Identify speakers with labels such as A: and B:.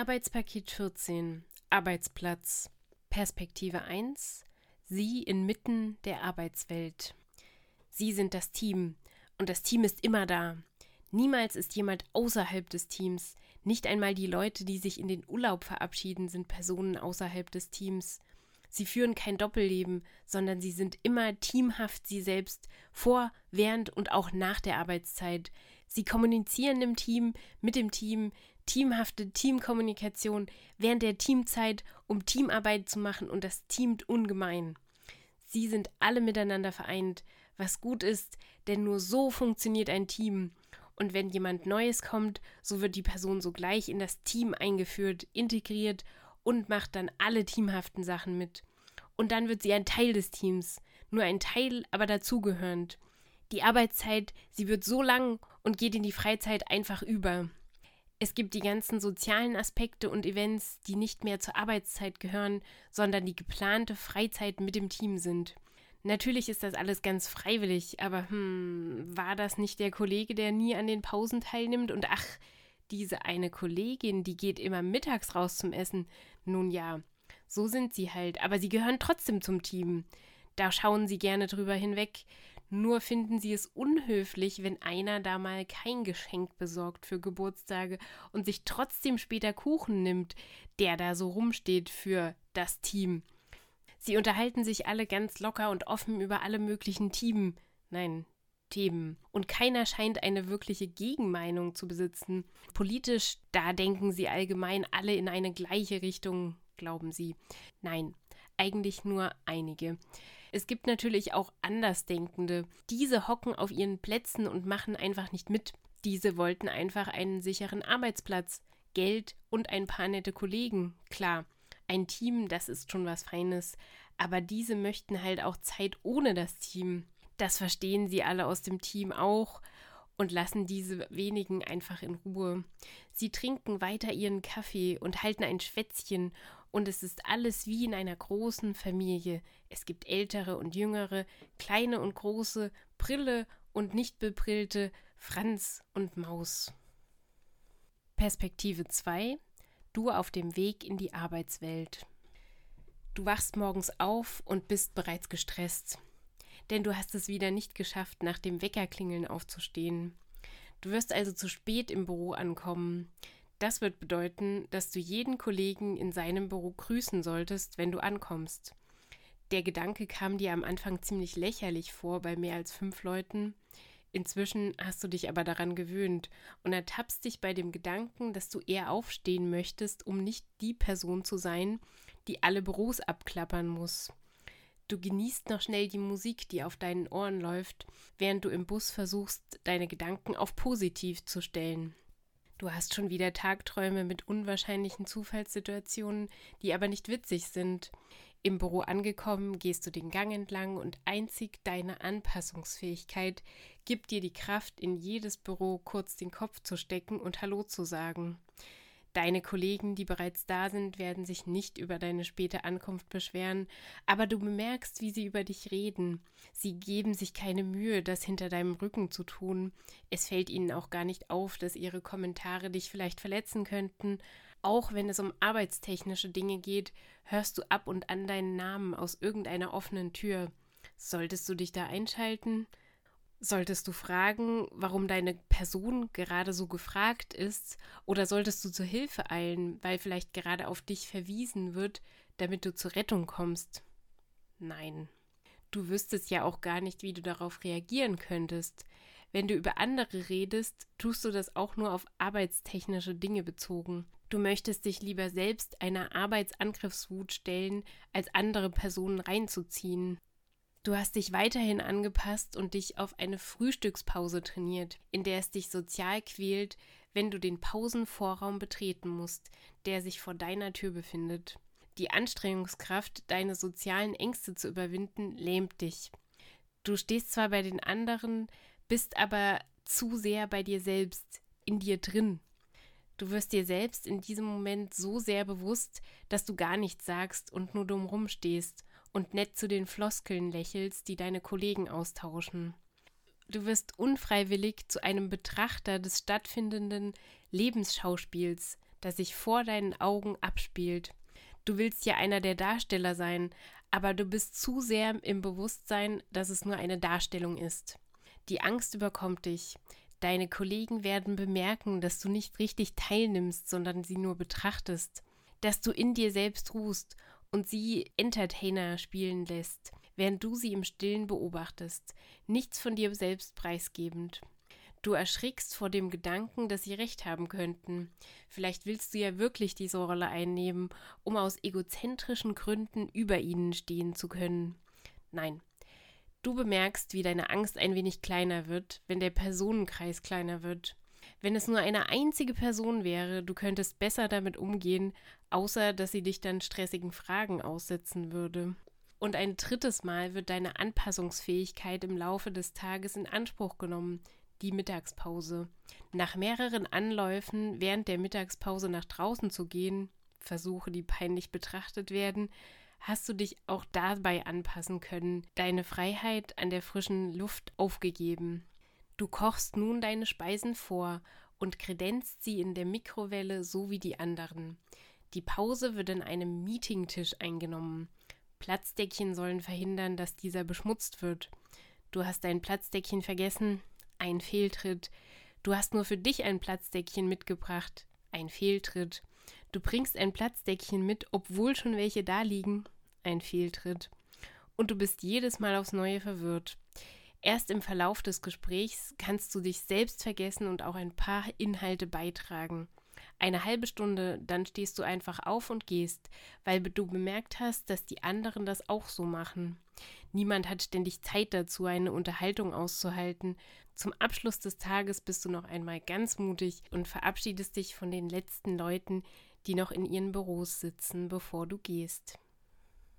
A: Arbeitspaket 14 Arbeitsplatz Perspektive 1 Sie inmitten der Arbeitswelt. Sie sind das Team und das Team ist immer da. Niemals ist jemand außerhalb des Teams. Nicht einmal die Leute, die sich in den Urlaub verabschieden, sind Personen außerhalb des Teams. Sie führen kein Doppelleben, sondern sie sind immer teamhaft sie selbst, vor, während und auch nach der Arbeitszeit. Sie kommunizieren im Team, mit dem Team, teamhafte Teamkommunikation während der Teamzeit, um Teamarbeit zu machen und das teamt ungemein. Sie sind alle miteinander vereint, was gut ist, denn nur so funktioniert ein Team. Und wenn jemand Neues kommt, so wird die Person sogleich in das Team eingeführt, integriert und macht dann alle teamhaften Sachen mit. Und dann wird sie ein Teil des Teams, nur ein Teil, aber dazugehörend. Die Arbeitszeit, sie wird so lang und geht in die Freizeit einfach über. Es gibt die ganzen sozialen Aspekte und Events, die nicht mehr zur Arbeitszeit gehören, sondern die geplante Freizeit mit dem Team sind. Natürlich ist das alles ganz freiwillig, aber hm, war das nicht der Kollege, der nie an den Pausen teilnimmt? Und ach, diese eine Kollegin, die geht immer mittags raus zum Essen. Nun ja, so sind sie halt, aber sie gehören trotzdem zum Team. Da schauen sie gerne drüber hinweg. Nur finden sie es unhöflich, wenn einer da mal kein Geschenk besorgt für Geburtstage und sich trotzdem später Kuchen nimmt, der da so rumsteht für das Team. Sie unterhalten sich alle ganz locker und offen über alle möglichen Themen. Nein, Themen. Und keiner scheint eine wirkliche Gegenmeinung zu besitzen. Politisch, da denken sie allgemein alle in eine gleiche Richtung, glauben sie. Nein, eigentlich nur einige. Es gibt natürlich auch Andersdenkende. Diese hocken auf ihren Plätzen und machen einfach nicht mit. Diese wollten einfach einen sicheren Arbeitsplatz, Geld und ein paar nette Kollegen. Klar, ein Team, das ist schon was Feines, aber diese möchten halt auch Zeit ohne das Team. Das verstehen sie alle aus dem Team auch und lassen diese wenigen einfach in Ruhe. Sie trinken weiter ihren Kaffee und halten ein Schwätzchen, und es ist alles wie in einer großen Familie. Es gibt ältere und jüngere, kleine und große, Brille und nicht bebrillte, Franz und Maus. Perspektive 2 Du auf dem Weg in die Arbeitswelt. Du wachst morgens auf und bist bereits gestresst, denn du hast es wieder nicht geschafft, nach dem Weckerklingeln aufzustehen. Du wirst also zu spät im Büro ankommen. Das wird bedeuten, dass du jeden Kollegen in seinem Büro grüßen solltest, wenn du ankommst. Der Gedanke kam dir am Anfang ziemlich lächerlich vor bei mehr als fünf Leuten. Inzwischen hast du dich aber daran gewöhnt und ertappst dich bei dem Gedanken, dass du eher aufstehen möchtest, um nicht die Person zu sein, die alle Büros abklappern muss. Du genießt noch schnell die Musik, die auf deinen Ohren läuft, während du im Bus versuchst, deine Gedanken auf positiv zu stellen. Du hast schon wieder Tagträume mit unwahrscheinlichen Zufallssituationen, die aber nicht witzig sind. Im Büro angekommen, gehst du den Gang entlang und einzig deine Anpassungsfähigkeit gibt dir die Kraft, in jedes Büro kurz den Kopf zu stecken und Hallo zu sagen. Deine Kollegen, die bereits da sind, werden sich nicht über deine späte Ankunft beschweren, aber du bemerkst, wie sie über dich reden. Sie geben sich keine Mühe, das hinter deinem Rücken zu tun. Es fällt ihnen auch gar nicht auf, dass ihre Kommentare dich vielleicht verletzen könnten, auch wenn es um arbeitstechnische Dinge geht, hörst du ab und an deinen Namen aus irgendeiner offenen Tür. Solltest du dich da einschalten? Solltest du fragen, warum deine Person gerade so gefragt ist? Oder solltest du zur Hilfe eilen, weil vielleicht gerade auf dich verwiesen wird, damit du zur Rettung kommst? Nein. Du wüsstest ja auch gar nicht, wie du darauf reagieren könntest. Wenn du über andere redest, tust du das auch nur auf arbeitstechnische Dinge bezogen. Du möchtest dich lieber selbst einer Arbeitsangriffswut stellen, als andere Personen reinzuziehen. Du hast dich weiterhin angepasst und dich auf eine Frühstückspause trainiert, in der es dich sozial quält, wenn du den Pausenvorraum betreten musst, der sich vor deiner Tür befindet. Die Anstrengungskraft, deine sozialen Ängste zu überwinden, lähmt dich. Du stehst zwar bei den anderen, bist aber zu sehr bei dir selbst, in dir drin. Du wirst dir selbst in diesem Moment so sehr bewusst, dass du gar nichts sagst und nur dumm rumstehst und nett zu den Floskeln lächelst, die deine Kollegen austauschen. Du wirst unfreiwillig zu einem Betrachter des stattfindenden Lebensschauspiels, das sich vor deinen Augen abspielt. Du willst ja einer der Darsteller sein, aber du bist zu sehr im Bewusstsein, dass es nur eine Darstellung ist. Die Angst überkommt dich. Deine Kollegen werden bemerken, dass du nicht richtig teilnimmst, sondern sie nur betrachtest, dass du in dir selbst ruhst und sie Entertainer spielen lässt, während du sie im stillen beobachtest, nichts von dir selbst preisgebend. Du erschrickst vor dem Gedanken, dass sie recht haben könnten. Vielleicht willst du ja wirklich diese Rolle einnehmen, um aus egozentrischen Gründen über ihnen stehen zu können. Nein. Du bemerkst, wie deine Angst ein wenig kleiner wird, wenn der Personenkreis kleiner wird. Wenn es nur eine einzige Person wäre, du könntest besser damit umgehen, außer dass sie dich dann stressigen Fragen aussetzen würde. Und ein drittes Mal wird deine Anpassungsfähigkeit im Laufe des Tages in Anspruch genommen, die Mittagspause. Nach mehreren Anläufen während der Mittagspause nach draußen zu gehen, Versuche, die peinlich betrachtet werden, hast du dich auch dabei anpassen können, deine Freiheit an der frischen Luft aufgegeben. Du kochst nun deine Speisen vor und kredenzt sie in der Mikrowelle so wie die anderen. Die Pause wird an einem Meetingtisch eingenommen. Platzdeckchen sollen verhindern, dass dieser beschmutzt wird. Du hast dein Platzdeckchen vergessen, ein Fehltritt. Du hast nur für dich ein Platzdeckchen mitgebracht, ein Fehltritt. Du bringst ein Platzdeckchen mit, obwohl schon welche da liegen, ein Fehltritt. Und du bist jedes Mal aufs Neue verwirrt. Erst im Verlauf des Gesprächs kannst du dich selbst vergessen und auch ein paar Inhalte beitragen. Eine halbe Stunde, dann stehst du einfach auf und gehst, weil du bemerkt hast, dass die anderen das auch so machen. Niemand hat ständig Zeit dazu, eine Unterhaltung auszuhalten. Zum Abschluss des Tages bist du noch einmal ganz mutig und verabschiedest dich von den letzten Leuten, die noch in ihren Büros sitzen, bevor du gehst.